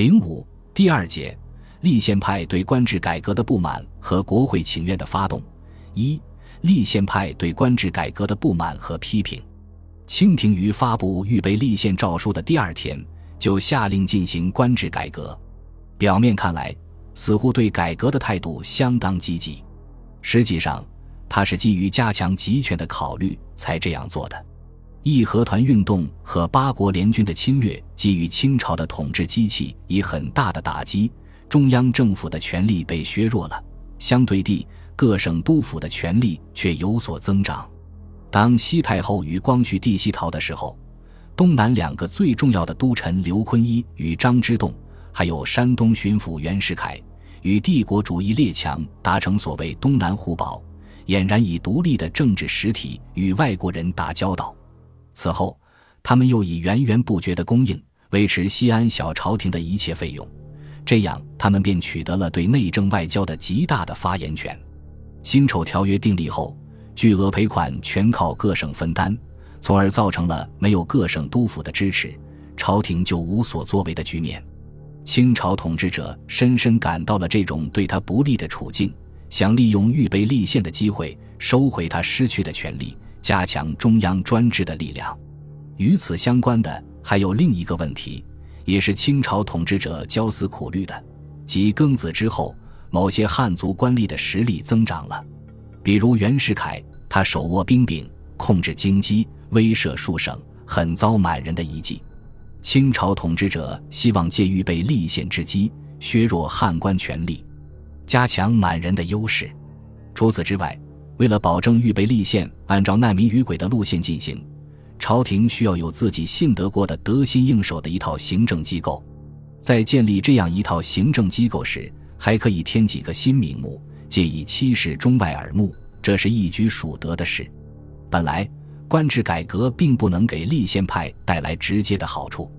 零五第二节，立宪派对官制改革的不满和国会请愿的发动。一、立宪派对官制改革的不满和批评。清廷于发布预备立宪诏书的第二天，就下令进行官制改革。表面看来，似乎对改革的态度相当积极，实际上，他是基于加强集权的考虑才这样做的。义和团运动和八国联军的侵略，给予清朝的统治机器以很大的打击，中央政府的权力被削弱了。相对地，各省督府的权力却有所增长。当西太后与光绪帝西逃的时候，东南两个最重要的都臣刘坤一与张之洞，还有山东巡抚袁世凯，与帝国主义列强达成所谓“东南互保”，俨然以独立的政治实体与外国人打交道。此后，他们又以源源不绝的供应维持西安小朝廷的一切费用，这样他们便取得了对内政外交的极大的发言权。辛丑条约订立后，巨额赔款全靠各省分担，从而造成了没有各省督府的支持，朝廷就无所作为的局面。清朝统治者深深感到了这种对他不利的处境，想利用预备立宪的机会收回他失去的权利。加强中央专制的力量，与此相关的还有另一个问题，也是清朝统治者焦思苦虑的，即庚子之后，某些汉族官吏的实力增长了，比如袁世凯，他手握兵柄，控制京畿，威慑数省，很遭满人的一忌。清朝统治者希望借预备立宪之机，削弱汉官权力，加强满人的优势。除此之外。为了保证预备立宪按照难民与鬼的路线进行，朝廷需要有自己信得过的得心应手的一套行政机构。在建立这样一套行政机构时，还可以添几个新名目，借以欺世中外耳目，这是一举数得的事。本来官制改革并不能给立宪派带来直接的好处，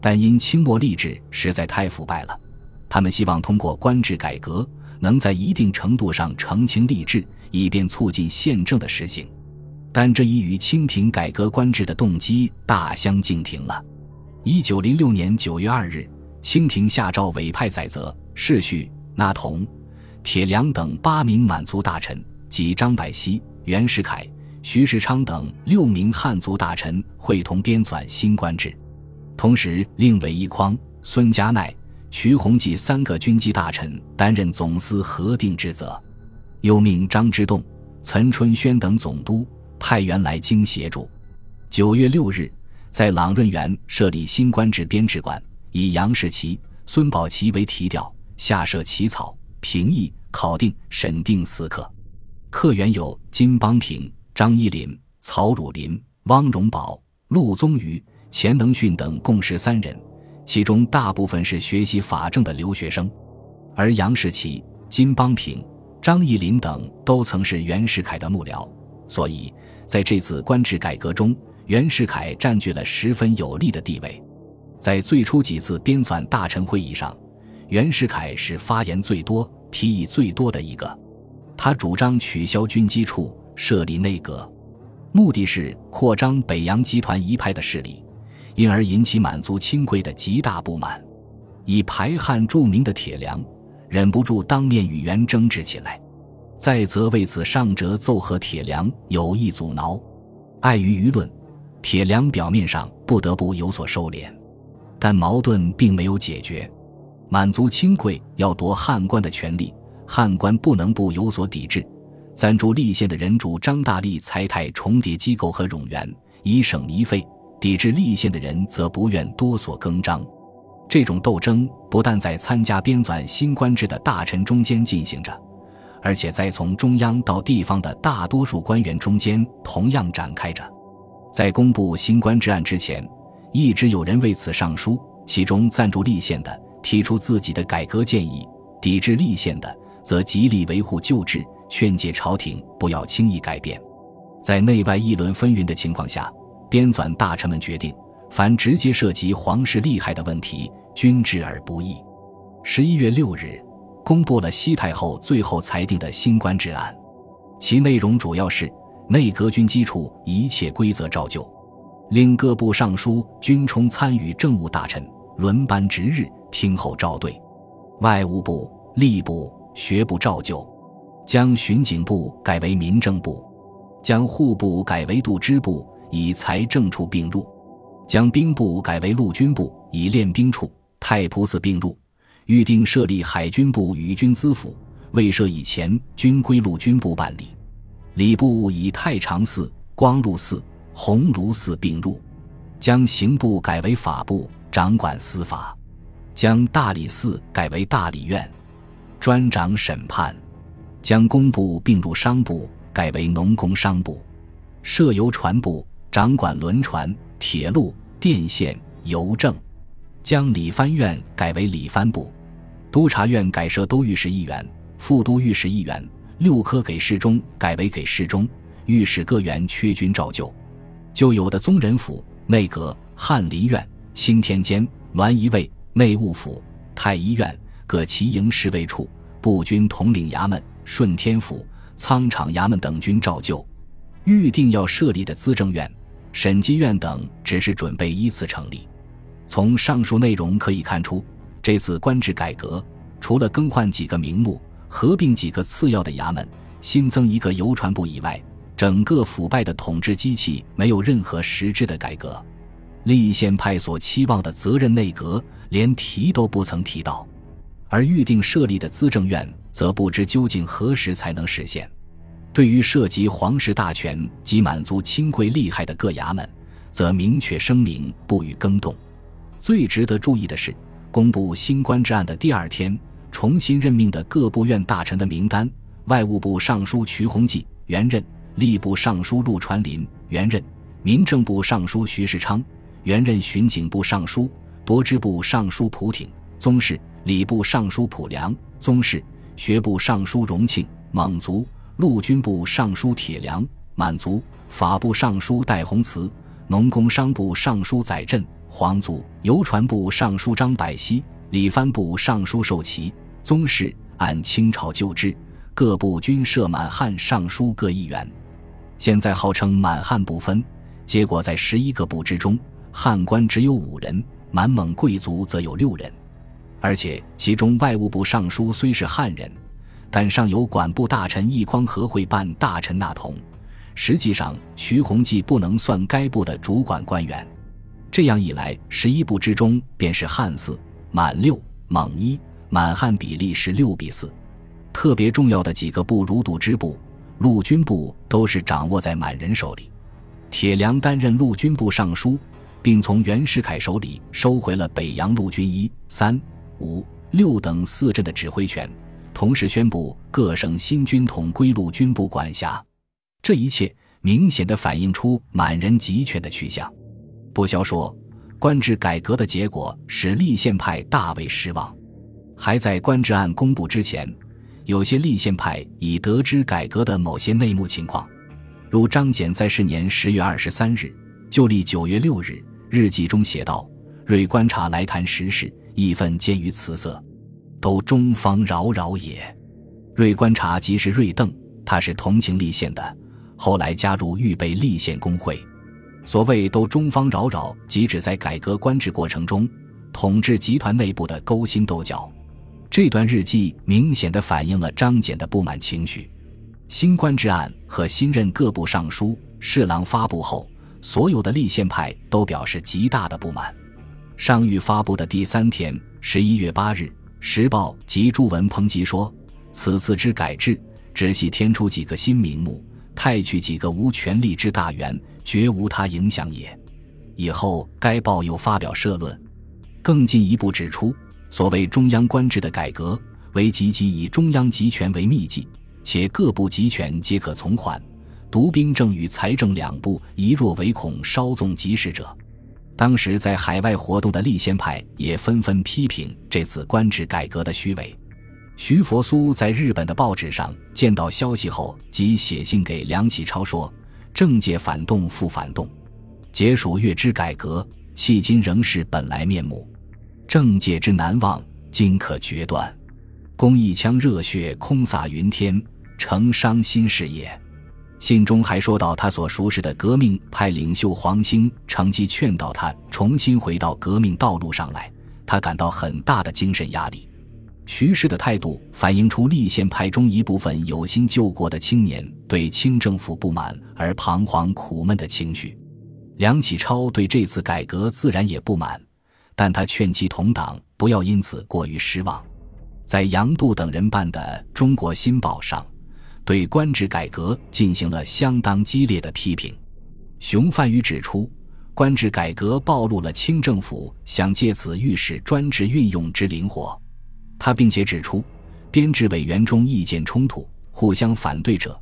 但因清末吏治实在太腐败了，他们希望通过官制改革。能在一定程度上澄清吏治，以便促进宪政的实行，但这已与清廷改革官制的动机大相径庭了。一九零六年九月二日，清廷下诏委派载泽、世序、那同、铁良等八名满族大臣及张百熙、袁世凯、徐世昌等六名汉族大臣会同编纂新官制，同时令韦一匡、孙家鼐。徐弘基三个军机大臣担任总司核定职责，又命张之洞、岑春轩等总督派员来京协助。九月六日，在朗润园设立新官制编制馆，以杨士奇、孙宝琦为题调，下设起草、评议、考定、审定四课。课员有金邦平、张一林、曹汝霖、汪荣宝、陆宗舆、钱能训等共十三人。其中大部分是学习法政的留学生，而杨士奇、金邦平、张义林等都曾是袁世凯的幕僚，所以在这次官制改革中，袁世凯占据了十分有利的地位。在最初几次编纂大臣会议上，袁世凯是发言最多、提议最多的一个。他主张取消军机处，设立内阁，目的是扩张北洋集团一派的势力。因而引起满族亲贵的极大不满，以排汉著名的铁良忍不住当面与袁争执起来，再则为此上折奏和铁良有意阻挠，碍于舆论，铁良表面上不得不有所收敛，但矛盾并没有解决。满族亲贵要夺汉官的权利，汉官不能不有所抵制。暂住立宪的人主张大力财泰重叠机构和冗员，以省糜费。抵制立宪的人则不愿多所更张，这种斗争不但在参加编纂新官制的大臣中间进行着，而且在从中央到地方的大多数官员中间同样展开着。在公布新官制案之前，一直有人为此上书，其中赞助立宪的提出自己的改革建议，抵制立宪的则极力维护旧制，劝诫朝廷不要轻易改变。在内外议论纷纭的情况下。编纂大臣们决定，凡直接涉及皇室利害的问题，均置而不议。十一月六日，公布了西太后最后裁定的新官制案，其内容主要是内阁军机处一切规则照旧，令各部尚书均充参与政务大臣、轮班值日，听候召对。外务部、吏部、学部照旧，将巡警部改为民政部，将户部改为度支部，以财政处并入；将兵部改为陆军部，以练兵处、太仆寺并入。预定设立海军部与军资府，未设以前均归陆军部办理。礼部以太常寺、光禄寺、鸿胪寺并入，将刑部改为法部，掌管司法；将大理寺改为大理院，专掌审判；将工部并入商部，改为农工商部；设邮传部，掌管轮船、铁路、电线、邮政；将理藩院改为理藩部。督察院改设都御史一员、副都御史一员，六科给事中改为给事中，御史各员缺军照旧。旧有的宗人府、内阁、翰林院、钦天监、栾仪卫、内务府、太医院各旗营侍卫处、步军统领衙门、顺天府、仓场衙门等均照旧。预定要设立的资政院、审计院等，只是准备依次成立。从上述内容可以看出。这次官制改革，除了更换几个名目、合并几个次要的衙门、新增一个邮传部以外，整个腐败的统治机器没有任何实质的改革。立宪派所期望的责任内阁，连提都不曾提到；而预定设立的资政院，则不知究竟何时才能实现。对于涉及皇室大权及满族亲贵利害的各衙门，则明确声明不予更动。最值得注意的是。公布新官制案的第二天，重新任命的各部院大臣的名单：外务部尚书瞿鸿基原任，吏部尚书陆传林原任，民政部尚书徐世昌原任，巡警部尚书、夺支部尚书蒲挺宗室，礼部尚书蒲良宗室，学部尚书荣庆蒙族，陆军部尚书铁良满族，法部尚书戴洪慈，农工商部尚书载振。皇族邮传部尚书张百熙、礼藩部尚书寿奇宗室按清朝旧制，各部均设满汉尚书各一员。现在号称满汉不分，结果在十一个部之中，汉官只有五人，满蒙贵族则有六人。而且其中外务部尚书虽是汉人，但尚有管部大臣一匡和会办大臣那同，实际上徐弘济不能算该部的主管官员。这样一来，十一部之中便是汉四、满六、蒙一，满汉比例是六比四。特别重要的几个部，如度支部、陆军部，都是掌握在满人手里。铁良担任陆军部尚书，并从袁世凯手里收回了北洋陆军一、三、五、六等四镇的指挥权，同时宣布各省新军统归陆军部管辖。这一切明显的反映出满人集权的趋向。不消说，官制改革的结果使立宪派大为失望。还在官制案公布之前，有些立宪派已得知改革的某些内幕情况，如张謇在是年十月二十三日旧历九月六日日记中写道：“瑞观察来谈时事，义愤见于辞色，都中方扰扰也。”瑞观察即是瑞邓，他是同情立宪的，后来加入预备立宪工会。所谓都中方扰扰，即指在改革官制过程中，统治集团内部的勾心斗角。这段日记明显的反映了张謇的不满情绪。新官制案和新任各部尚书、侍郎发布后，所有的立宪派都表示极大的不满。上谕发布的第三天，十一月八日，《时报》及朱文抨击说：“此次之改制，只系添出几个新名目，太去几个无权力之大员。”绝无他影响也。以后该报又发表社论，更进一步指出，所谓中央官制的改革，为积极以中央集权为秘籍，且各部集权皆可从缓，独兵政与财政两部一若唯恐稍纵即逝者。当时在海外活动的立宪派也纷纷批评这次官制改革的虚伪。徐佛苏在日本的报纸上见到消息后，即写信给梁启超说。政界反动复反动，解属月之改革，迄今仍是本来面目。政界之难忘，今可决断。公一腔热血空洒云天，成伤心事也。信中还说到，他所熟识的革命派领袖黄兴，乘机劝导他重新回到革命道路上来，他感到很大的精神压力。徐氏的态度反映出立宪派中一部分有心救国的青年对清政府不满而彷徨苦闷的情绪。梁启超对这次改革自然也不满，但他劝其同党不要因此过于失望。在杨度等人办的《中国新报》上，对官制改革进行了相当激烈的批评。熊范宇指出，官制改革暴露了清政府想借此预示专制运用之灵活。他并且指出，编制委员中意见冲突、互相反对者，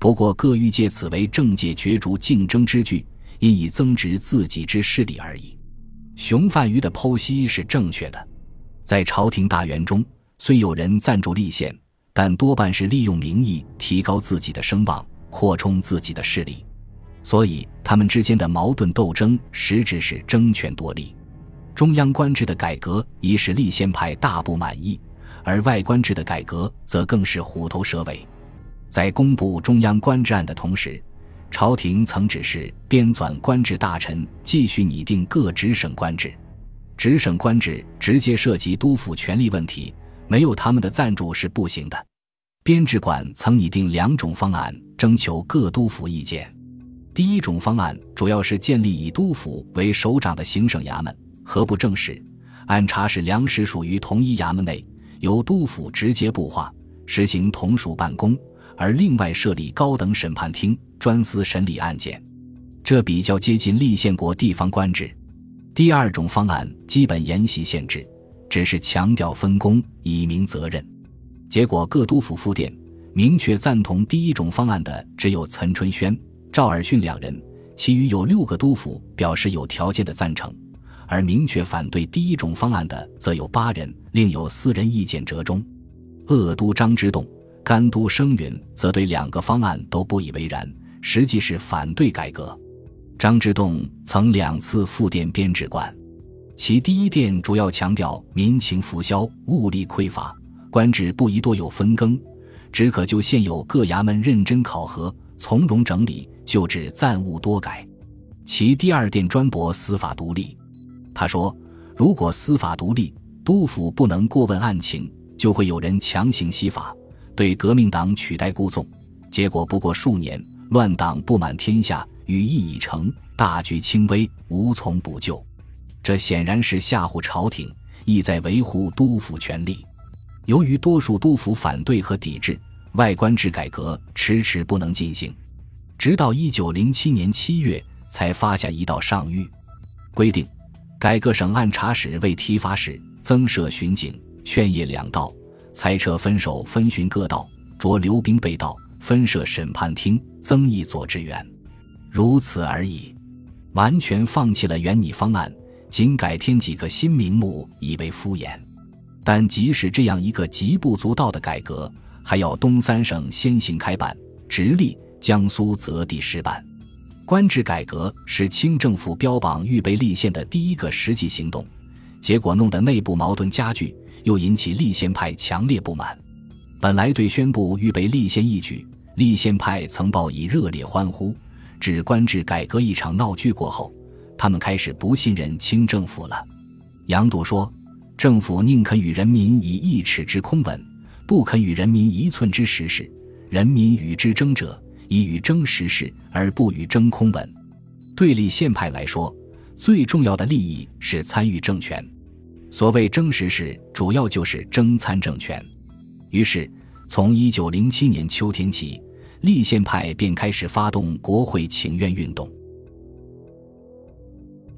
不过各欲借此为政界角逐竞争之具，因以增值自己之势力而已。熊范瑜的剖析是正确的。在朝廷大员中，虽有人赞助立宪，但多半是利用名义提高自己的声望、扩充自己的势力，所以他们之间的矛盾斗争实质是争权夺利。中央官制的改革已使立宪派大不满意，而外官制的改革则更是虎头蛇尾。在公布中央官制案的同时，朝廷曾指示编纂官制大臣继续拟定各直省官制。直省官制直接涉及督抚权力问题，没有他们的赞助是不行的。编制馆曾拟定两种方案，征求各督抚意见。第一种方案主要是建立以督抚为首长的行省衙门。何不正史、按察使粮食属于同一衙门内，由督府直接布化，实行同属办公，而另外设立高等审判厅，专司审理案件。这比较接近立宪国地方官制。第二种方案基本沿袭县制，只是强调分工，以明责任。结果各督府复电，明确赞同第一种方案的只有岑春轩、赵尔巽两人，其余有六个督府表示有条件的赞成。而明确反对第一种方案的，则有八人，另有四人意见折中。鄂都张之洞、甘都生允则对两个方案都不以为然，实际是反对改革。张之洞曾两次复电编制官，其第一殿主要强调民情浮消、物力匮乏，官职不宜多有分更，只可就现有各衙门认真考核，从容整理，就治暂勿多改。其第二殿专驳司法独立。他说：“如果司法独立，督府不能过问案情，就会有人强行西法，对革命党取代故纵。结果不过数年，乱党不满天下，羽翼已成，大局轻微，无从补救。这显然是吓唬朝廷，意在维护督府权力。由于多数督府反对和抵制，外官制改革迟迟不能进行，直到一九零七年七月才发下一道上谕，规定。”改革省按察使为提法使，增设巡警、劝业两道，裁撤分守分巡各道，着留兵备道，分设审判厅，增一左志员，如此而已，完全放弃了原拟方案，仅改添几个新名目，以为敷衍。但即使这样一个极不足道的改革，还要东三省先行开办，直隶、江苏择地试办。官制改革是清政府标榜预备立宪的第一个实际行动，结果弄得内部矛盾加剧，又引起立宪派强烈不满。本来对宣布预备立宪一举，立宪派曾报以热烈欢呼。指官制改革一场闹剧过后，他们开始不信任清政府了。杨度说：“政府宁肯与人民以一尺之空吻，不肯与人民一寸之实事。人民与之争者。”以与争实事，而不与争空文。对立宪派来说，最重要的利益是参与政权。所谓争实事，主要就是争参政权。于是，从一九零七年秋天起，立宪派便开始发动国会请愿运动。